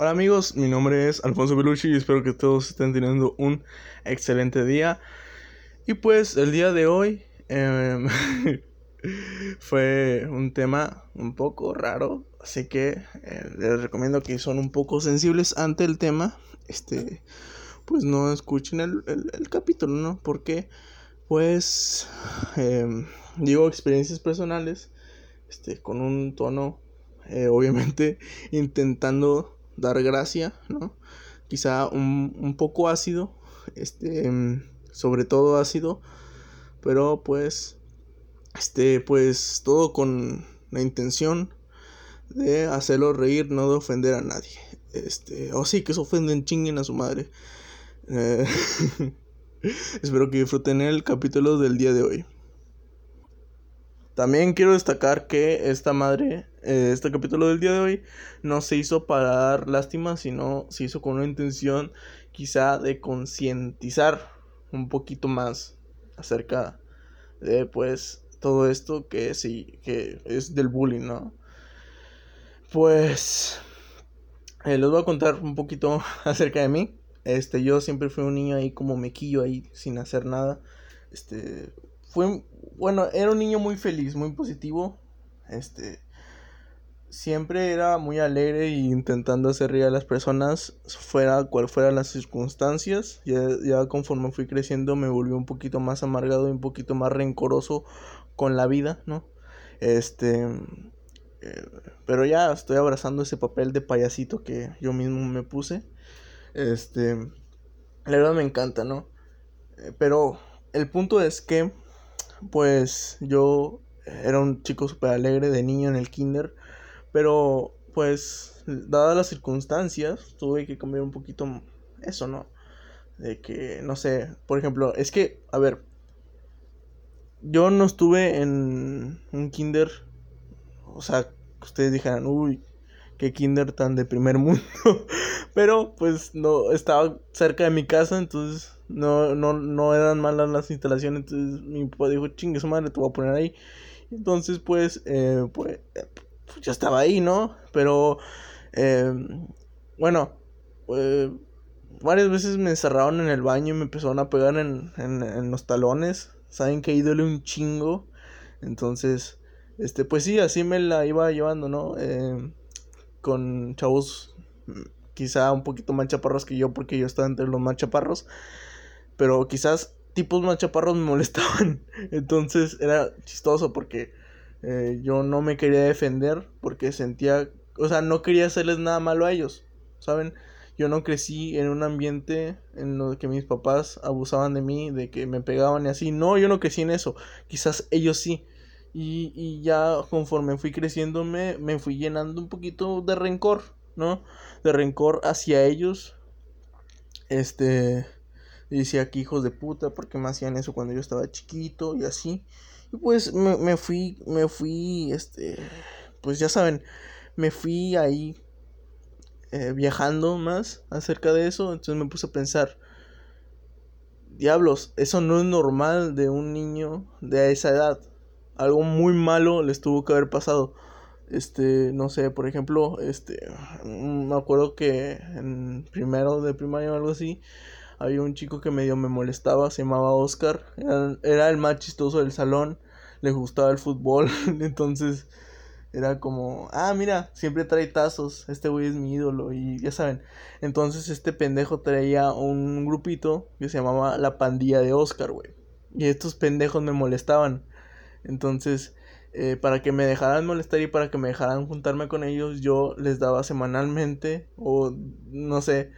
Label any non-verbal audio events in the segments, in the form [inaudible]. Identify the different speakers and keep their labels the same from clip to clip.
Speaker 1: Hola amigos, mi nombre es Alfonso Belucci y espero que todos estén teniendo un excelente día. Y pues el día de hoy em, [laughs] fue un tema un poco raro, así que eh, les recomiendo que son un poco sensibles ante el tema. Este, pues no escuchen el, capítulo, ¿no? Porque, pues, em, digo experiencias personales, este, con un tono, eh, obviamente, [laughs] intentando dar gracia, ¿no? Quizá un, un poco ácido, este, sobre todo ácido, pero pues, este, pues todo con la intención de hacerlo reír, no de ofender a nadie. Este, o sí, que se ofenden, chinguen a su madre. Eh, [laughs] espero que disfruten el capítulo del día de hoy. También quiero destacar que esta madre, este capítulo del día de hoy, no se hizo para dar lástima, sino se hizo con una intención quizá de concientizar un poquito más acerca de pues todo esto que sí, que es del bullying, ¿no? Pues eh, les voy a contar un poquito [laughs] acerca de mí. Este, yo siempre fui un niño ahí como mequillo ahí sin hacer nada. Este, fue, bueno, era un niño muy feliz, muy positivo. Este, siempre era muy alegre e intentando hacer reír a las personas, fuera cual fueran las circunstancias. Ya, ya conforme fui creciendo me volví un poquito más amargado y un poquito más rencoroso con la vida, ¿no? Este, eh, pero ya estoy abrazando ese papel de payasito que yo mismo me puse. Este, la verdad me encanta, ¿no? Eh, pero el punto es que pues yo era un chico súper alegre de niño en el kinder, pero pues dadas las circunstancias tuve que cambiar un poquito eso, ¿no? De que, no sé, por ejemplo, es que, a ver, yo no estuve en un kinder, o sea, ustedes dijeran, uy, qué kinder tan de primer [laughs] mundo, pero pues no, estaba cerca de mi casa, entonces no, no, no eran malas las instalaciones, entonces mi papá dijo, chingue su madre, te voy a poner ahí. Entonces, pues, eh, pues, pues ya estaba ahí, ¿no? Pero, eh, bueno, eh, varias veces me encerraron en el baño y me empezaron a pegar en, en, en los talones. Saben que ahí duele un chingo. Entonces, este, pues sí, así me la iba llevando, ¿no? con chavos mm, quizá un poquito más chaparros que yo porque yo estaba entre los más chaparros. Pero quizás tipos más chaparros me [laughs] molestaban. Entonces era chistoso porque eh, yo no me quería defender porque sentía, o sea, no quería hacerles nada malo a ellos, ¿saben? Yo no crecí en un ambiente en lo que mis papás abusaban de mí, de que me pegaban y así. No, yo no crecí en eso. Quizás ellos sí. Y, y ya conforme fui creciendo me, me fui llenando un poquito de rencor, ¿no? De rencor hacia ellos. Este decía que hijos de puta, porque me hacían eso cuando yo estaba chiquito y así. Pues me, me fui, me fui, este, pues ya saben, me fui ahí eh, viajando más acerca de eso. Entonces me puse a pensar, diablos, eso no es normal de un niño de esa edad. Algo muy malo les tuvo que haber pasado. Este, no sé, por ejemplo, este, me acuerdo que en primero de primaria o algo así, había un chico que medio me molestaba, se llamaba Oscar, era, el más chistoso del salón, le gustaba el fútbol, [laughs] entonces era como, ah, mira, siempre trae tazos, este güey es mi ídolo y ya saben. Entonces este pendejo traía un grupito que se llamaba la pandilla de Oscar, güey. Y estos pendejos me molestaban. Entonces, eh, para que me dejaran molestar y para que me dejaran juntarme con ellos, yo les daba semanalmente o no sé,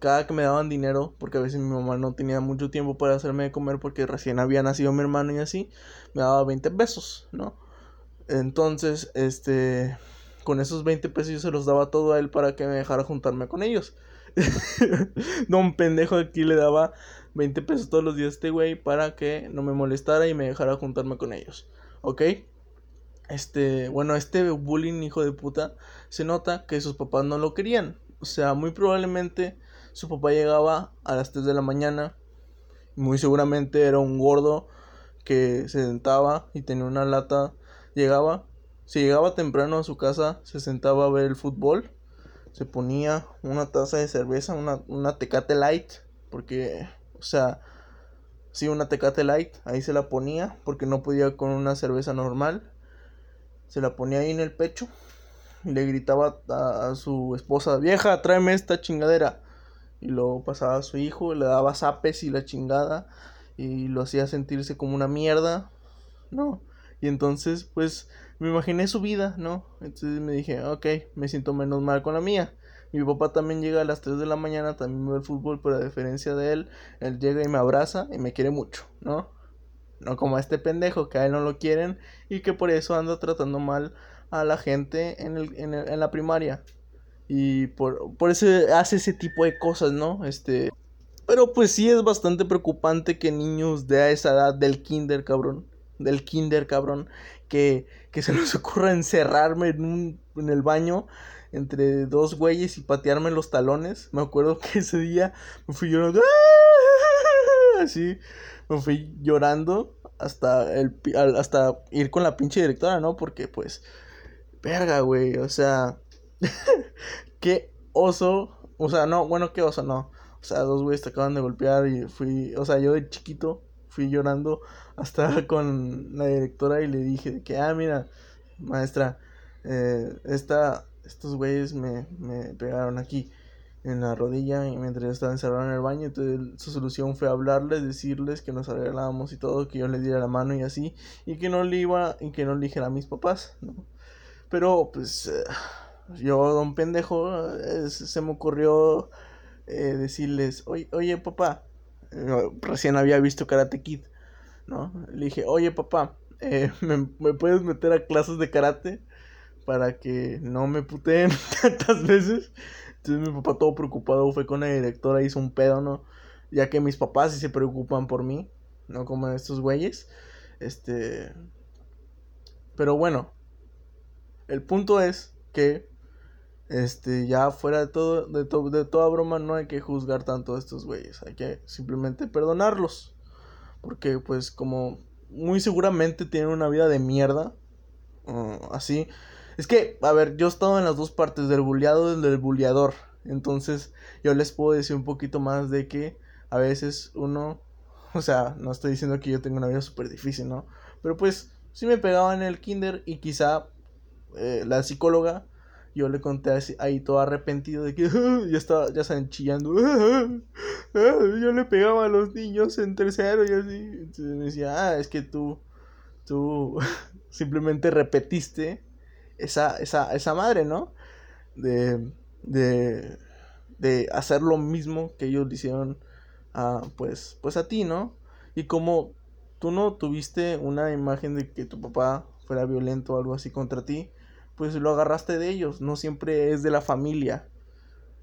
Speaker 1: cada que me daban dinero, porque a veces mi mamá no tenía mucho tiempo para hacerme comer porque recién había nacido mi hermano y así, me daba 20 pesos, ¿no? Entonces, este, con esos 20 pesos yo se los daba todo a él para que me dejara juntarme con ellos. [laughs] no, un pendejo aquí le daba 20 pesos todos los días a este güey para que no me molestara y me dejara juntarme con ellos, ¿ok? Este, bueno, este bullying hijo de puta se nota que sus papás no lo querían. O sea, muy probablemente su papá llegaba a las 3 de la mañana. Muy seguramente era un gordo que se sentaba y tenía una lata. Llegaba, si llegaba temprano a su casa, se sentaba a ver el fútbol. se ponía una taza de cerveza, una, una tecate light, porque, o sea, sí, una tecate light, ahí se la ponía, porque no podía con una cerveza normal, se la ponía ahí en el pecho y le gritaba a, su esposa, vieja, tráeme esta chingadera. Y lo pasaba a su hijo, le daba zapes y la chingada, y lo hacía sentirse como una mierda, ¿no? Y entonces, pues, me imaginé su vida, ¿no? Entonces me dije, ok, me siento menos mal con la mía. Mi papá también llega a las 3 de la mañana, también ve el fútbol, pero a diferencia de él, él llega y me abraza y me quiere mucho, ¿no? No como a este pendejo que a él no lo quieren y que por eso anda tratando mal a la gente en, el, en, en la primaria. Y por, por eso hace ese tipo de cosas, ¿no? Este... Pero pues sí es bastante preocupante que niños de esa edad del kinder, cabrón, del kinder, cabrón, que, que se [laughs] les ocurra encerrarme en, un, en el baño entre dos güeyes y patearme los talones. Me acuerdo [laughs] que ese día me fui llorando. [laughs] Así, me fui llorando hasta, el, hasta ir con la pinche directora, ¿no? Porque pues, verga, güey, o sea, [laughs] qué oso. O sea, no, bueno, qué oso, no. O sea, dos güeyes te acaban de golpear y fui, o sea, yo de chiquito fui llorando hasta [laughs] con la directora y le dije que, ah, mira, maestra, eh, esta, estos güeyes me, me pegaron aquí en la rodilla y mientras yo estaba encerrado en el baño, entonces su solución fue hablarles, decirles que nos arreglábamos y todo, que yo les diera la mano y así, y que no le iba, y que no le dijera a mis papás, ¿no? Pero pues eh, yo, don pendejo, eh, se me ocurrió decirles, oye, oye papá, recién había visto Karate Kid, ¿no? Le dije, oye papá, eh, [laughs] ¿me, puedes meter a clases de karate? Para que no me puteen [laughs] tantas veces. Entonces mi papá todo preocupado fue con la directora, hizo un pedo, ¿no? Ya que mis papás sí se preocupan por mí, no como estos güeyes. Este... Pero bueno, el punto es que este, ya fuera de todo, de, de toda broma, no hay que juzgar tanto a estos güeyes. Hay que simplemente perdonarlos. Porque, pues, como muy seguramente tienen una vida de mierda. Uh, así. Es que, a ver, yo he estado en las dos partes, del bulleado y del bulleador. Entonces, yo les puedo decir un poquito más de que a veces uno. [laughs] O sea, no estoy diciendo que yo tenga una vida súper difícil, ¿no? Pero pues, sí me pegaba en el kinder y quizá eh, la psicóloga yo le conté así, ahí todo arrepentido de que ya estaba, ya estaban chillando. yo le pegaba a los niños en tercero y así. Entonces me decía, ah, es que tú, tú [laughs] simplemente repetiste esa, esa, esa madre, ¿no? De, de, de hacer lo mismo que ellos le hicieron a, pues, pues a ti, ¿no? Y como tú no tuviste una imagen de que tu papá fuera violento o algo así contra ti, pues lo agarraste de ellos, no siempre es de la familia.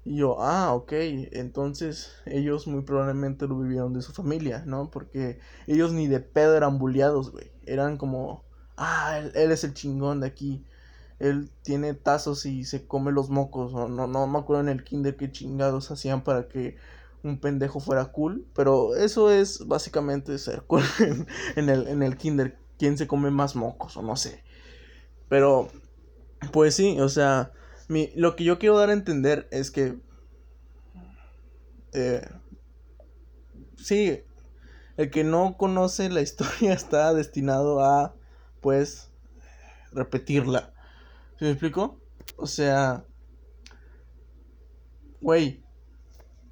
Speaker 1: Y yo, ah, ok, entonces ellos muy probablemente lo vivieron de su familia, ¿no? Porque ellos ni de pedo eran bulliados, güey. Eran como, ah, él, es el chingón de aquí. Él tiene tazos y se come los mocos. O no, no me acuerdo en el kinder qué chingados hacían para que un pendejo fuera cool. Pero eso es básicamente ser cool [laughs] en, el, en el kinder. ¿Quién se come más mocos? O no sé. Pero pues sí, o sea, mi, lo que yo quiero dar a entender es que... Eh, sí, el que no conoce la historia [laughs] está destinado a, pues, repetirla. ¿Se me explico? O sea, güey,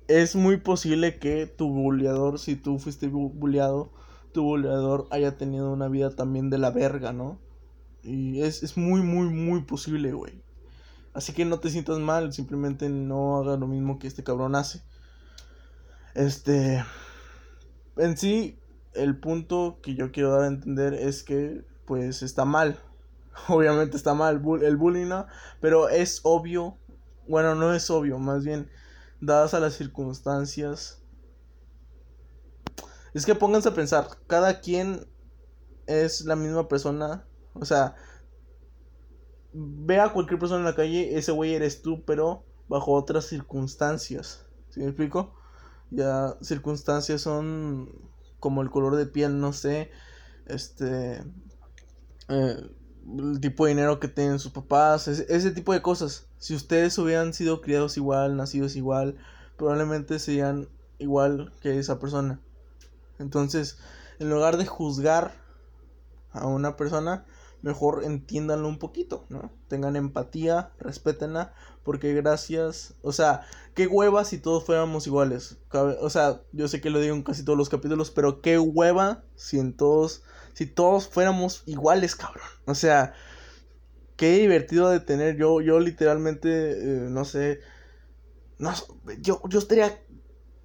Speaker 1: es muy posible que tu bulleador, si tú fuiste bulleado, tu bulleador haya tenido una vida también de la verga, ¿no? Y es, muy, muy, muy posible, güey. Así que no te sientas mal, simplemente no hagas lo mismo que este cabrón hace. Este. En sí, el punto que yo quiero dar a entender es que, pues, está mal. [laughs] Obviamente está mal el bullying. Pero es obvio. Bueno, no es obvio, más bien, dadas a las circunstancias. Es que pónganse a pensar, cada quien es la misma persona o sea, ve a cualquier persona en la calle, ese güey eres tú, pero bajo otras circunstancias. ¿Sí me explico? Ya circunstancias son como el color de piel, no sé, este, eh, el tipo de dinero que tienen sus papás, ese, tipo de cosas. Si ustedes hubieran sido criados igual, nacidos igual, probablemente serían igual que esa persona. Entonces, en lugar de juzgar a una persona, mejor entiéndanlo un poquito, ¿no? Tengan empatía, respétenla, porque gracias, o sea, qué hueva si todos fuéramos iguales. O sea, yo sé que lo digo en casi todos los capítulos, pero qué hueva si en todos, si todos fuéramos iguales, cabrón. O sea, qué divertido de tener yo, yo literalmente, eh, no sé, no, yo, yo estaría,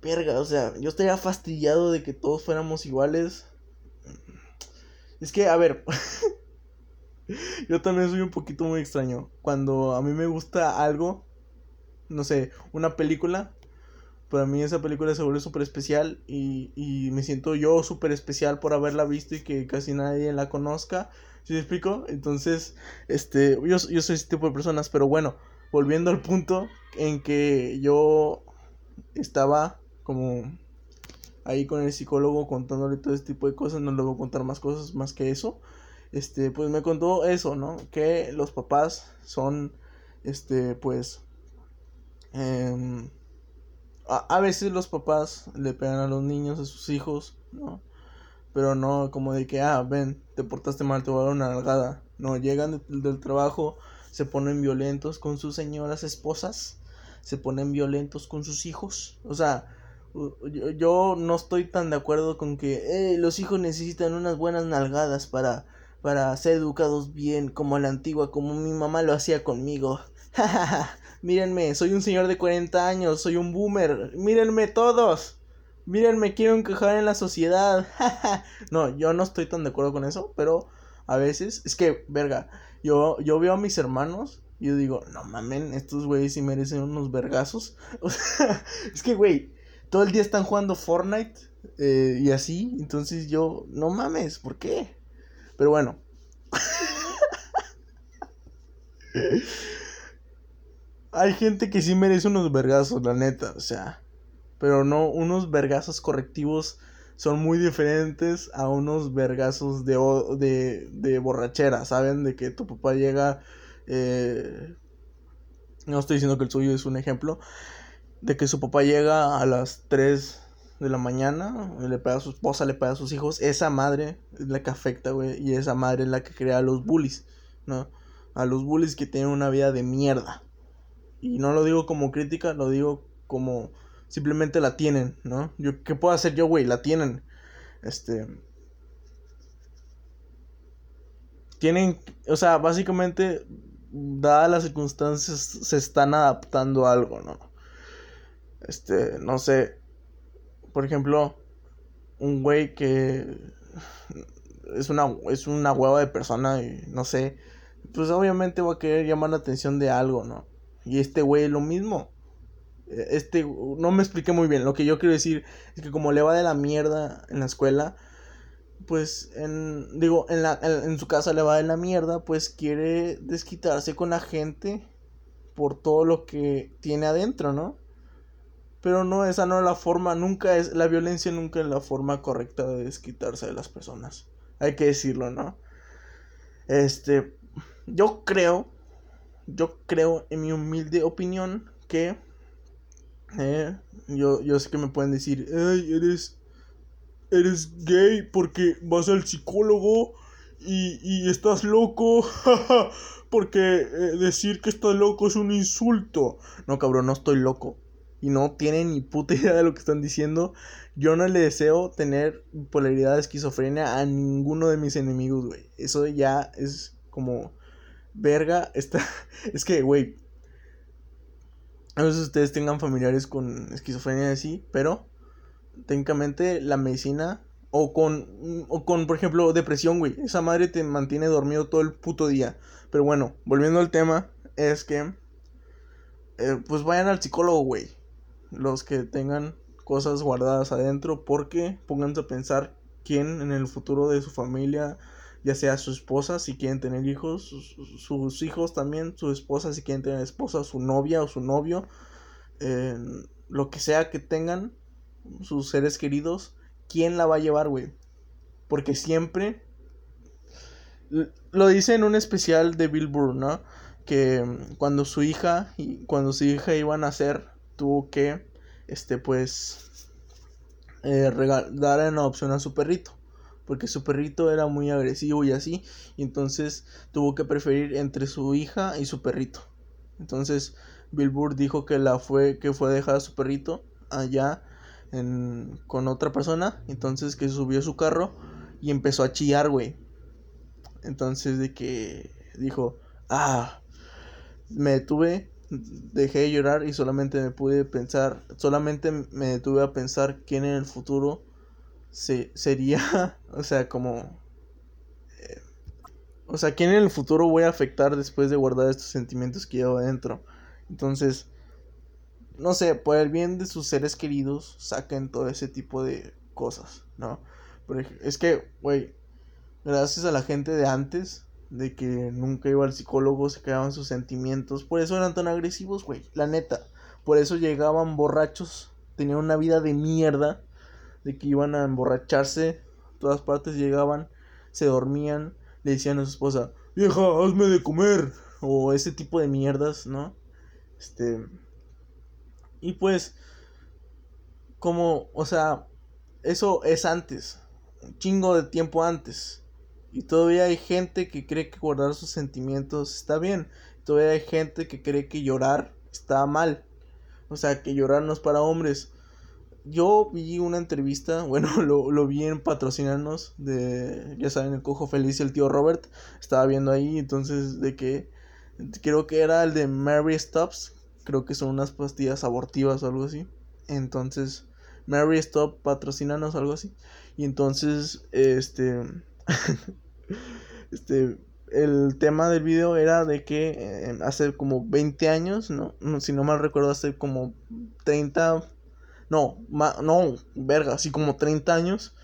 Speaker 1: verga, o sea, yo estaría fastidiado de que todos fuéramos iguales. Es que, a ver, [laughs] [laughs] Yo también soy un poquito muy extraño. Cuando a mí me gusta algo, no sé, una película, para mí esa película se vuelve súper especial y, y me siento yo súper especial por haberla visto y que casi nadie la conozca. ¿Sí me explico? Entonces, este, yo, yo soy ese tipo de personas, pero bueno, volviendo al punto en que yo estaba como ahí con el psicólogo contándole todo este tipo de cosas, no le voy a contar más cosas más que eso este, pues me contó eso, ¿no? Que los papás son, este, pues, em, a, veces los papás le pegan a los niños, a sus hijos, ¿no? Pero no como de que, ah, ven, te portaste mal, te voy a dar una nalgada. No, llegan del trabajo, se ponen violentos con sus señoras esposas, se ponen violentos con sus hijos. O sea, yo, yo no estoy tan de acuerdo con que eh, los hijos necesitan unas buenas nalgadas para para ser educados bien, como a la antigua, como mi mamá lo hacía conmigo. [laughs] Mírenme, soy un señor de 40 años, soy un boomer. Mírenme todos. Mírenme, quiero encajar en la sociedad. [laughs] no, yo no estoy tan de acuerdo con eso, pero a veces es que, verga, yo, yo veo a mis hermanos y yo digo, no mamen, estos güeyes sí merecen unos vergazos. [laughs] Es que, güey, todo el día están jugando Fortnite eh, y así, entonces yo, no mames, ¿por qué? Pero bueno. Hay gente que sí merece unos vergazos, la neta, o sea. Pero no, unos vergazos correctivos son muy diferentes a unos vergazos de, de, borrachera, ¿saben? De que tu papá llega... Eh, no estoy diciendo que el suyo es un ejemplo. De que su papá llega a las 3 de la mañana, le pega a su esposa, le pega a sus hijos, esa madre es la que afecta, güey, y esa madre es la que crea a los bullies, ¿no? A los bullies que tienen una vida de mierda. Y no lo digo como crítica, lo digo como simplemente la tienen, ¿no? Yo, ¿Qué puedo hacer yo, güey? La tienen. Este... Tienen, o sea, básicamente, dadas las circunstancias, se están adaptando a algo, ¿no? Este, no sé, por ejemplo, un güey que es una, es una hueva de persona y no sé, pues obviamente va a querer llamar la atención de algo, ¿no? Y este güey lo mismo. Este, no me expliqué muy bien. Lo que yo quiero decir es que como le va de la mierda en la escuela, pues en, digo, en, la, en su casa le va de la mierda, pues quiere desquitarse con la gente por todo lo que tiene adentro, ¿no? Pero no, esa no es la forma, nunca es, la violencia nunca es la forma correcta de desquitarse de las personas. Hay que decirlo, ¿no? Este, yo creo, yo creo en mi humilde opinión que, eh, yo, yo sé que me pueden decir, ay, eres, eres gay porque vas al psicólogo y, y estás loco, [laughs] porque eh, decir que estás loco es un insulto. No, cabrón, no estoy loco y no tienen ni puta [laughs] idea de lo que están diciendo, yo no le deseo tener polaridad de esquizofrenia a ninguno de mis enemigos, güey. Eso ya es como verga, [laughs] está es que, güey, a veces ustedes tengan familiares con esquizofrenia así, pero técnicamente la medicina o con o con por ejemplo depresión, güey, esa madre te mantiene dormido todo el puto día. Pero bueno, volviendo al tema es que eh, pues vayan al psicólogo, güey los que tengan cosas guardadas adentro porque pónganse a pensar quién en el futuro de su familia, ya sea su esposa si quieren tener hijos, sus, hijos también, su esposa si quieren tener esposa, su novia o su novio, lo que sea que tengan, sus seres queridos, ¿quién la va a llevar, güey? Porque siempre lo dice en un especial de Bill Burr, ¿no? Que cuando su hija, cuando su hija iba a nacer, tuvo que, este, pues, eh, dar en adopción a su perrito. Porque su perrito era muy agresivo y así. Y entonces tuvo que preferir entre su hija y su perrito. Entonces, Bill Burr dijo que la fue, que fue a dejar a su perrito allá en, con otra persona. Entonces que subió su carro y empezó a chillar, güey. Entonces de que dijo, ah, me detuve, dejé de llorar y solamente me pude pensar, solamente me detuve a pensar quién en el futuro se, sería, [laughs] o sea, como... Eh, o sea, quién en el futuro voy a afectar después de guardar estos sentimientos que llevo adentro. Entonces, no sé, por el bien de sus seres queridos, saquen todo ese tipo de cosas, ¿no? es que, güey, gracias a la gente de antes, de que nunca iba al psicólogo, se quedaban sus sentimientos, por eso eran tan agresivos, güey, la neta. Por eso llegaban borrachos, tenían una vida de mierda, de que iban a emborracharse, todas partes llegaban, se dormían, le decían a su esposa, vieja, hazme de comer, o ese tipo de mierdas, ¿no? Este, y pues, como, o sea, eso es antes, un chingo de tiempo antes. Y todavía hay gente que cree que guardar sus sentimientos está bien. Todavía hay gente que cree que llorar está mal. O sea, que llorar no es para hombres. Yo vi una entrevista, [laughs] bueno, lo, lo vi en Patrocinarnos de, ya saben, el cojo feliz el tío Robert. Estaba viendo ahí, entonces, de que, creo que era el de Mary Stops, creo que son unas pastillas abortivas o algo así. Entonces, Mary Stop, patrocinanos algo así. Y entonces, este, [laughs] este, el tema del video era de que eh, hace como 20 años, ¿no? Si no mal recuerdo, hace como 30, no, no, verga, así como 30 años,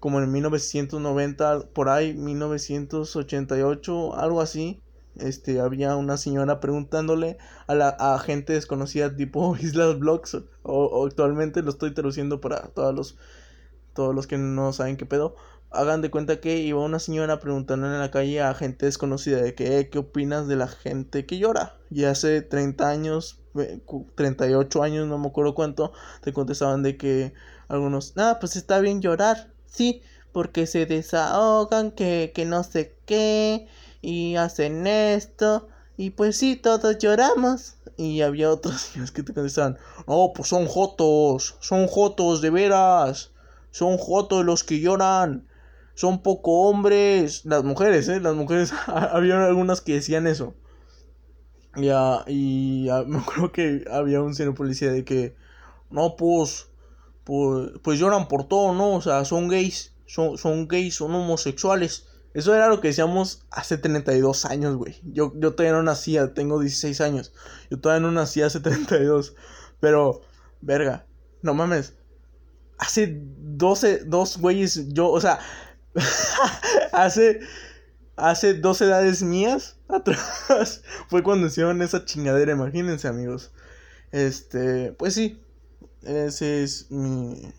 Speaker 1: como en 1990, por ahí, 1988, algo así, este, había una señora preguntándole a la a gente desconocida tipo [laughs] Islas Blogs, o, actualmente lo estoy traduciendo para todos los, todos los que no saben qué pedo, hagan de cuenta que iba una señora preguntando en la calle a gente desconocida de que, ¿qué opinas de la gente que llora? Y hace 30 años, 38 años, no me acuerdo cuánto, te contestaban de que algunos, nada, pues está bien llorar, sí, porque se desahogan, que, que no sé qué, y hacen esto. Y pues sí, todos lloramos. Y había otros [laughs] que te contestaban, no, pues son jotos, son jotos de veras, son jotos los que lloran, son poco hombres. Las mujeres, ¿eh? Las mujeres, [laughs] había algunas que decían eso. Ya, y [laughs] me acuerdo que había un señor policía de que, no, pues, pues, pues lloran por todo, ¿no? O sea, son gays, son, son gays, son homosexuales. Eso era lo que decíamos hace 32 años, güey. Yo, yo todavía no nacía, tengo 16 años. Yo todavía no nací hace [laughs] 32. Pero, verga, no mames. Hace 12, dos güeyes, yo, o sea, [laughs] hace, hace dos edades mías atrás [laughs] fue cuando hicieron esa chingadera, imagínense, amigos. Este, pues sí, es mi...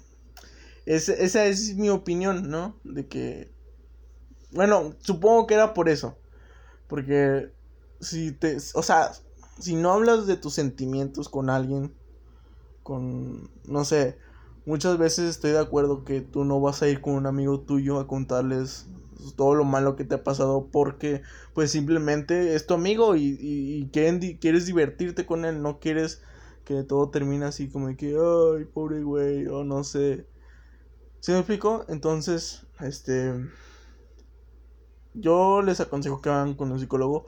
Speaker 1: esa es mi opinión, ¿no? De que bueno, supongo que era por eso. Porque si te, o sea, si no hablas de tus sentimientos con alguien, con, no sé, muchas veces estoy de acuerdo que tú no vas a ir con un amigo tuyo a contarles todo lo malo que te ha pasado porque pues simplemente es tu amigo y, y, quieres divertirte con él, no quieres que todo termine así como de que, ay, pobre güey, o no sé. ¿Sí me explico? Entonces, este yo les aconsejo que vayan con un psicólogo.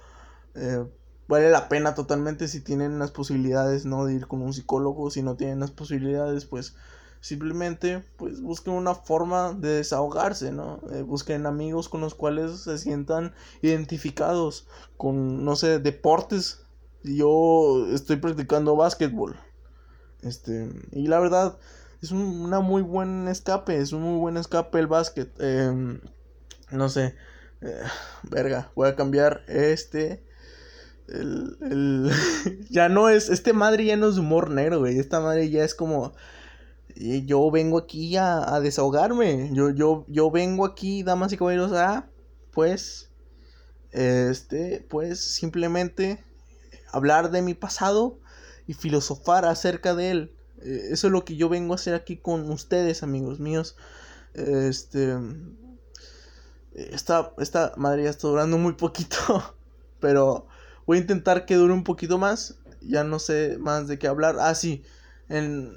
Speaker 1: Eh, vale la pena totalmente si tienen las posibilidades, ¿no? De ir con un psicólogo. Si no tienen las posibilidades, pues simplemente pues busquen una forma de desahogarse, ¿no? Eh, busquen amigos con los cuales se sientan identificados con, no sé, deportes. Yo estoy practicando básquetbol. Este, y la verdad, es un, una muy buen escape, es un muy buen escape el básquet. Em, no sé, eh, verga, voy a cambiar este. El, el [laughs] ya no es. Este madre ya no es humor negro, güey. Esta madre ya es como. Yo vengo aquí a, a desahogarme. Yo, yo, yo vengo aquí, damas y caballeros, a. Pues. este, pues simplemente hablar de mi pasado y filosofar acerca de él. Eh, eso es lo que yo vengo a hacer aquí con ustedes, amigos míos. Este. Esta, esta madre ya está durando muy poquito. [laughs] Pero voy a intentar que dure un poquito más. Ya no sé más de qué hablar. Ah, sí. En...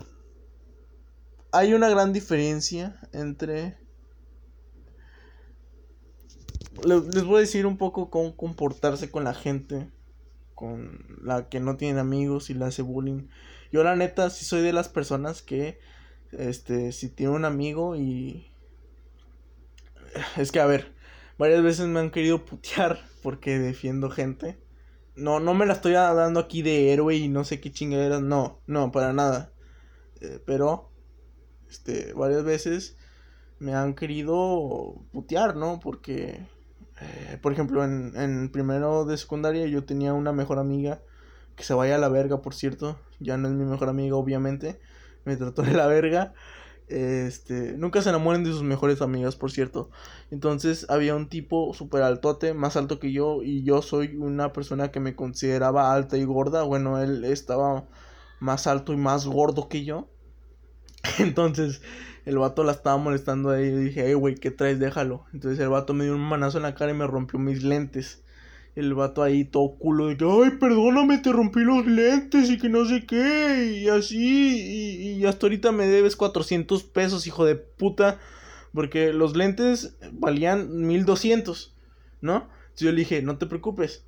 Speaker 1: Hay una gran diferencia entre. Les voy a decir un poco cómo comportarse con la gente. Con la que no tiene amigos y la hace bullying. Yo la neta sí soy de las personas que, este, si tiene un amigo y... Es que, a ver, varias veces me han querido putear porque defiendo gente. No, no me la estoy dando aquí de héroe y no sé qué chingaderas, no, no, para nada. Eh, pero, este, varias veces me han querido putear, ¿no? Porque, eh, por ejemplo, en, en primero de secundaria yo tenía una mejor amiga que se vaya a la verga, por cierto. Ya no es mi mejor amiga, obviamente. Me trató de la verga. Este, nunca se enamoren de sus mejores amigas, por cierto. Entonces había un tipo súper altote, más alto que yo, y yo soy una persona que me consideraba alta y gorda. Bueno, él estaba más alto y más gordo que yo. [laughs] Entonces el vato la estaba molestando ahí y dije, hey, güey, ¿qué traes? Déjalo. Entonces el vato me dio un manazo en la cara y me rompió mis lentes el vato ahí todo culo de que, ay, perdóname, te rompí los lentes y que no sé qué, y así, y, hasta ahorita me debes 400 pesos, hijo de puta, porque los lentes valían 1200, ¿no? Entonces yo le dije, no te preocupes,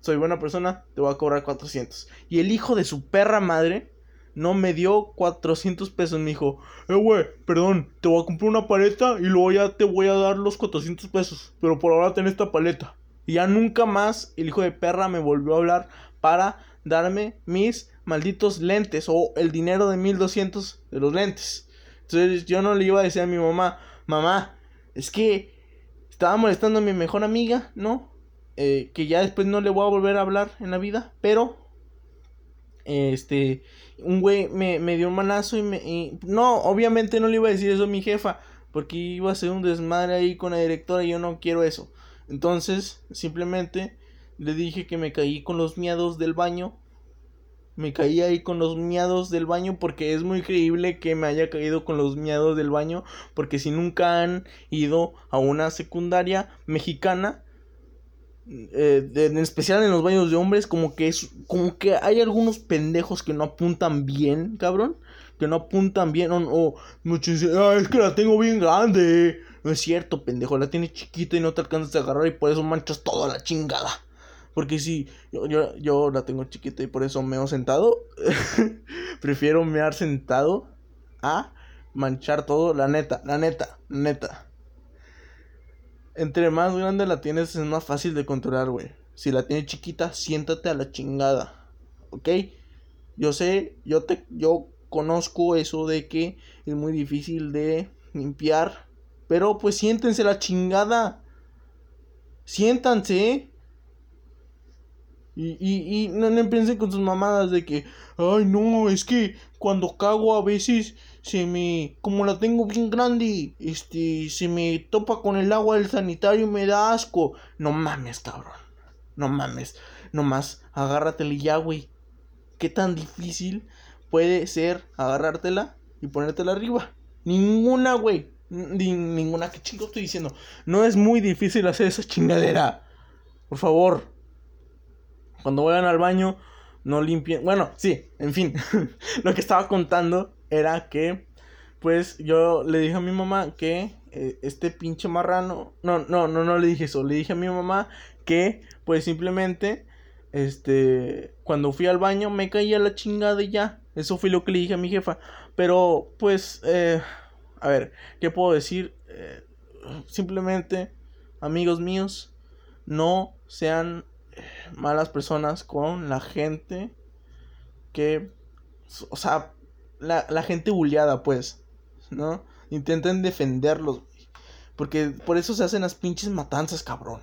Speaker 1: soy buena persona, te voy a cobrar 400. Y el hijo de su perra madre no me dio 400 pesos, me dijo, eh, güey, perdón, te voy a comprar una paleta y luego ya te voy a dar los 400 pesos, pero por ahora ten esta paleta. Y ya nunca más el hijo de perra me volvió a hablar para darme mis malditos lentes o el dinero de 1200 de los lentes. Entonces yo no le iba a decir a mi mamá, mamá, es que estaba molestando a mi mejor amiga, ¿no? Eh, que ya después no le voy a volver a hablar en la vida, pero este, un güey me, dio un manazo y me... no, obviamente no le iba a decir eso a mi jefa, porque iba a ser un desmadre ahí con la directora y yo no quiero eso. Entonces, simplemente le dije que me caí con los miados del baño. Me caí ahí con los miados del baño porque es muy creíble que me haya caído con los miados del baño. Porque si nunca han ido a una secundaria mexicana, eh, en especial en los baños de hombres, como que es, como que hay algunos pendejos que no apuntan bien, cabrón. Que no apuntan bien, o, o muchos ah, es que la tengo bien grande. No es cierto, pendejo, la tienes chiquita y no te alcanzas a agarrar y por eso manchas toda la chingada. Porque si yo, yo, yo la tengo chiquita y por eso meo sentado, [laughs] prefiero mear sentado a manchar todo, la neta, la neta, neta. Entre más grande la tienes es más fácil de controlar, güey. Si la tienes chiquita, siéntate a la chingada. ¿Ok? Yo sé, yo te yo conozco eso de que es muy difícil de limpiar pero pues siéntense la chingada. Siéntanse. Y, y, y no, no piensen con sus mamadas de que, ay no, es que cuando cago a veces se me, como la tengo bien grande, este, se me topa con el agua del sanitario y me da asco. No mames, cabrón. No mames. Nomás agárratela ya, güey. ¿Qué tan difícil puede ser agarrártela y ponértela arriba? Ninguna, güey ninguna. ¿Qué chingo estoy diciendo? No es muy difícil hacer esa chingadera. Por favor. Cuando vayan al baño, no limpien. Bueno, sí, en fin. [laughs] Lo que estaba contando era que, pues, yo le dije a mi mamá que eh, este pinche marrano. No, no, no, no le dije eso. Le dije a mi mamá que, pues, simplemente, este, cuando fui al baño me caía la chingada y ya. Eso fue lo que le dije a mi jefa. Pero, pues, eh a ver, ¿qué puedo decir? Eh, simplemente, amigos míos, no sean malas personas con la gente que, o sea, la, la gente bulleada, pues, ¿no? Intenten defenderlos, porque por eso se hacen las pinches matanzas, cabrón.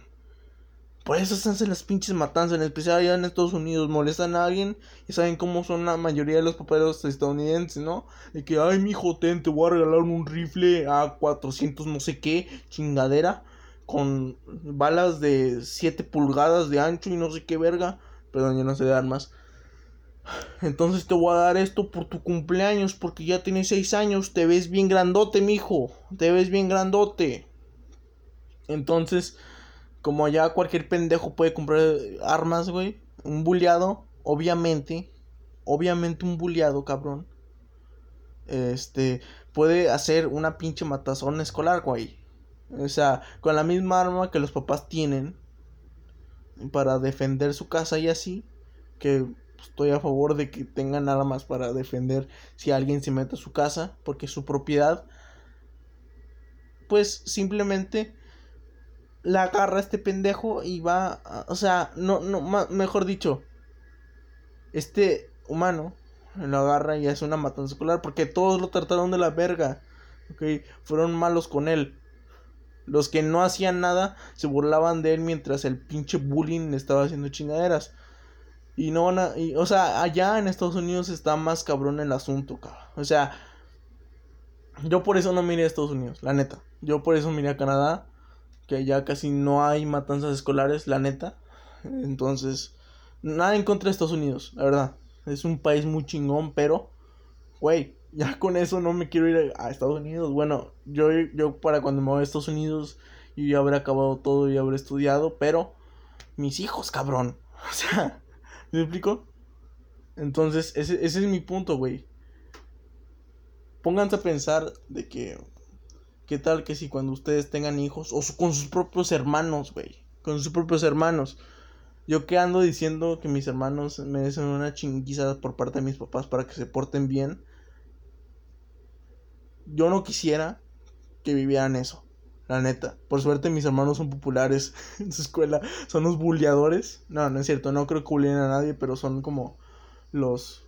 Speaker 1: Por eso se hacen las pinches matanzas, en especial allá en Estados Unidos. Molestan a alguien y saben cómo son la mayoría de los papeles estadounidenses, ¿no? De que, ay, mi ten, te voy a regalar un rifle a 400 no sé qué, chingadera. con balas de 7 pulgadas de ancho y no sé qué verga. Perdón, yo no sé de armas. Entonces te voy a dar esto por tu cumpleaños porque ya tienes 6 años. Te ves bien grandote, mijo. Te ves bien grandote. Entonces, como allá cualquier pendejo puede comprar armas, güey. Un bulleado, obviamente. Obviamente un bulleado, cabrón. Este, puede hacer una pinche matazón escolar, güey. O sea, con la misma arma que los papás tienen para defender su casa y así, que estoy a favor de que tengan armas para defender si alguien se mete a su casa, porque es su propiedad, pues simplemente la agarra este pendejo y va, o sea, no, no, mejor dicho, este humano lo agarra y hace una matanza escolar porque todos lo trataron de la verga, ok, fueron malos con él. Los que no hacían nada se burlaban de él mientras el pinche bullying estaba haciendo chingaderas. Y no van a. o sea, allá en Estados Unidos está más cabrón el asunto, cabrón. O sea, yo por eso no miré a Estados Unidos, la neta. Yo por eso miré a Canadá, que allá casi no hay matanzas escolares, la neta. Entonces, nada en contra de Estados Unidos, la verdad. Es un país muy chingón, pero, güey, [laughs] ya con eso no me quiero ir a, Estados Unidos. Bueno, yo, yo para cuando me voy a Estados Unidos, yo ya habré acabado todo y habré estudiado, pero mis hijos, cabrón. [laughs] O sea, ¿me explico? Entonces, ese, ese es mi punto, güey. Pónganse a pensar de que, ¿qué tal que si cuando ustedes tengan hijos, o con sus propios hermanos, güey? Con sus propios hermanos. Yo que ando diciendo que mis hermanos merecen una chinguiza por parte de mis papás para que se porten bien yo no quisiera que vivieran eso. La neta. Por suerte mis hermanos son populares [laughs] en su escuela. Son los bulleadores. No, no es cierto. No creo que bulleen a nadie, pero son como los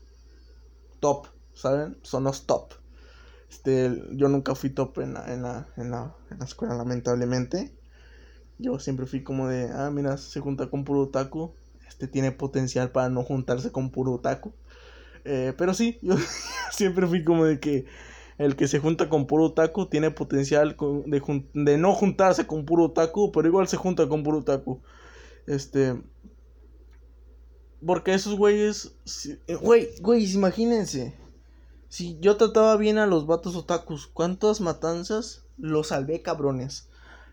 Speaker 1: top. ¿Saben? Son los top. Este, yo nunca fui top en la, en la, en la, en la escuela, lamentablemente. Yo siempre fui como de, ah, mira, se junta con puro otaku. Este tiene potencial para no juntarse con puro otaku. Eh, pero sí, [laughs] yo siempre fui como de que el que se junta con puro otaku tiene potencial de, no juntarse con puro otaku, pero igual se junta con puro otaku. Este. Porque esos güeyes. Eh, güey, güey, imagínense. Si yo trataba bien a los vatos otakus, ¿cuántas matanzas los salvé, cabrones?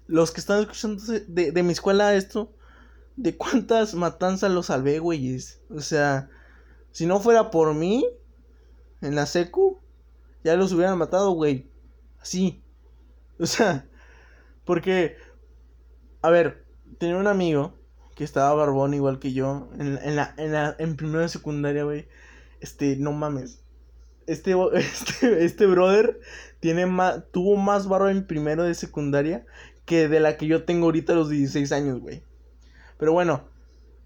Speaker 1: Los que están escuchando de, de mi escuela esto, ¿de cuántas matanzas los salvé, güeyes? O sea, si no fuera por mí, en la secu, ya los hubieran matado, güey. Así. [laughs] O sea, porque, a ver, tenía un amigo que estaba barbón igual que yo en, en la, en la, en primera secundaria, güey. Este, no mames. Este, [laughs] este, este brother tiene más, tuvo más barba en primero de secundaria que de la que yo tengo ahorita a los 16 años, güey. Pero bueno,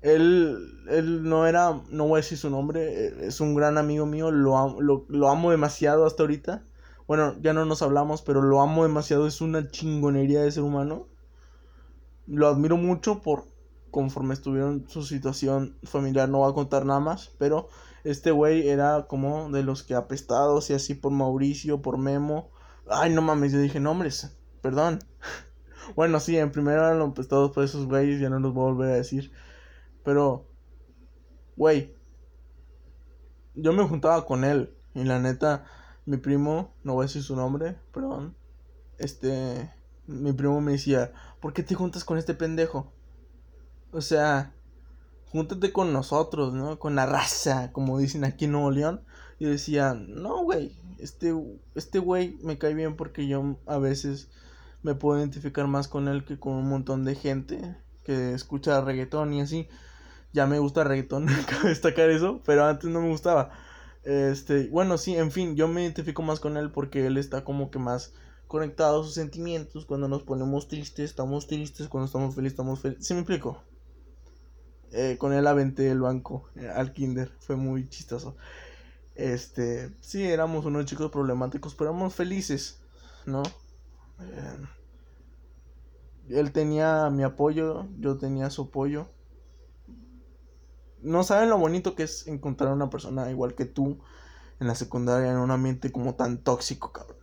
Speaker 1: él, él no era, no voy a decir su nombre, eh, es un gran amigo mío, lo, lo, lo amo demasiado hasta ahorita. Bueno, ya no nos hablamos, pero lo amo demasiado, es una chingonería de ser humano. Lo admiro mucho por conforme estuvieron su situación familiar, no voy a contar nada más, pero este güey era como de los que apestados y así por Mauricio, por Memo. Ay, no mames, yo dije nombres, perdón. [laughs] bueno, sí, en primero eran los apestados por esos güeyes, ya no los voy a volver a decir. Pero, güey, yo me juntaba con él. Y la neta, mi primo, no voy a decir su nombre, perdón. Este, mi primo me decía, ¿por qué te juntas con este pendejo? O sea, júntate con nosotros, ¿no? Con la raza, como dicen aquí en Nuevo León. Y decía, no, güey, este, este güey me cae bien porque yo a veces me puedo identificar más con él que con un montón de gente que escucha reggaetón y así ya me gusta reggaetón, [laughs] cabe destacar eso, pero antes no me gustaba. Este, bueno, sí, en fin, yo me identifico más con él porque él está como que más conectado a sus sentimientos. Cuando nos ponemos tristes, estamos tristes. Cuando estamos felices, estamos felices. ¿Sí me explico? Eh, con él aventé el banco eh, al kinder. Fue muy chistoso. Este, sí, éramos unos chicos problemáticos, pero éramos felices, ¿no? Eh, él tenía mi apoyo, yo tenía su apoyo no saben lo bonito que es encontrar a una persona igual que tú en la secundaria en un ambiente como tan tóxico, cabrón.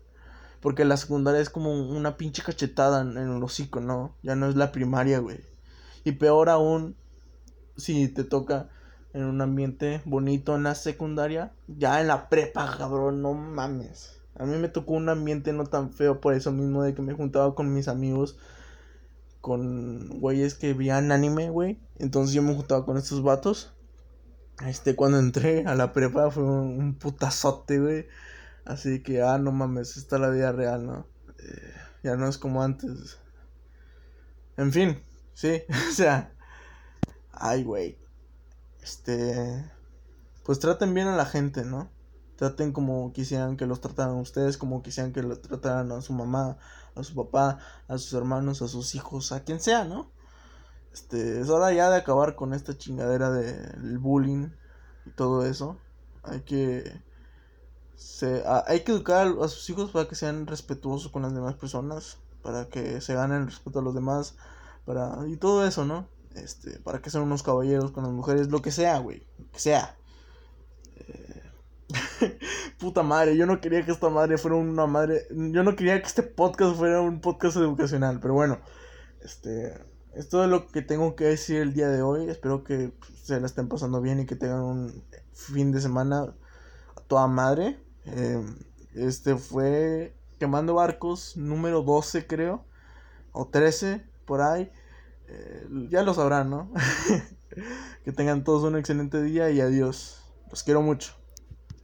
Speaker 1: Porque la secundaria es como una pinche cachetada en, el hocico, ¿no? Ya no es la primaria, güey. Y peor aún, si te toca en un ambiente bonito en la secundaria, ya en la prepa, cabrón, no mames. A mí me tocó un ambiente no tan feo por eso mismo de que me juntaba con mis amigos, con güeyes que veían anime, güey. Entonces yo me juntaba con estos vatos. Este, cuando entré a la prepa fue un, putazote, güey. Así que, ah, no mames, esta es la vida real, ¿no? Eh, ya no es como antes. En fin, sí, [laughs] o sea. Ay, güey. Este. Pues traten bien a la gente, ¿no? Traten como quisieran que los trataran ustedes, como quisieran que lo trataran a su mamá, a su papá, a sus hermanos, a sus hijos, a quien sea, ¿no? Este, es hora ya de acabar con esta chingadera del bullying y todo eso. Hay que se, hay que educar a sus hijos para que sean respetuosos con las demás personas, para que se ganen el respeto a los demás, para y todo eso, ¿no? Este, para que sean unos caballeros con las mujeres, lo que sea, güey, lo que sea. Eh, [laughs] puta madre, yo no quería que esta madre fuera una madre, yo no quería que este podcast fuera un podcast educacional, pero bueno, este, esto es lo que tengo que decir el día de hoy, espero que se la estén pasando bien y que tengan un fin de semana a toda madre. Eh, este fue Quemando Barcos número 12 creo, o 13 por ahí. Eh, ya lo sabrán, ¿no? [laughs] que tengan todos un excelente día y adiós. Los quiero mucho.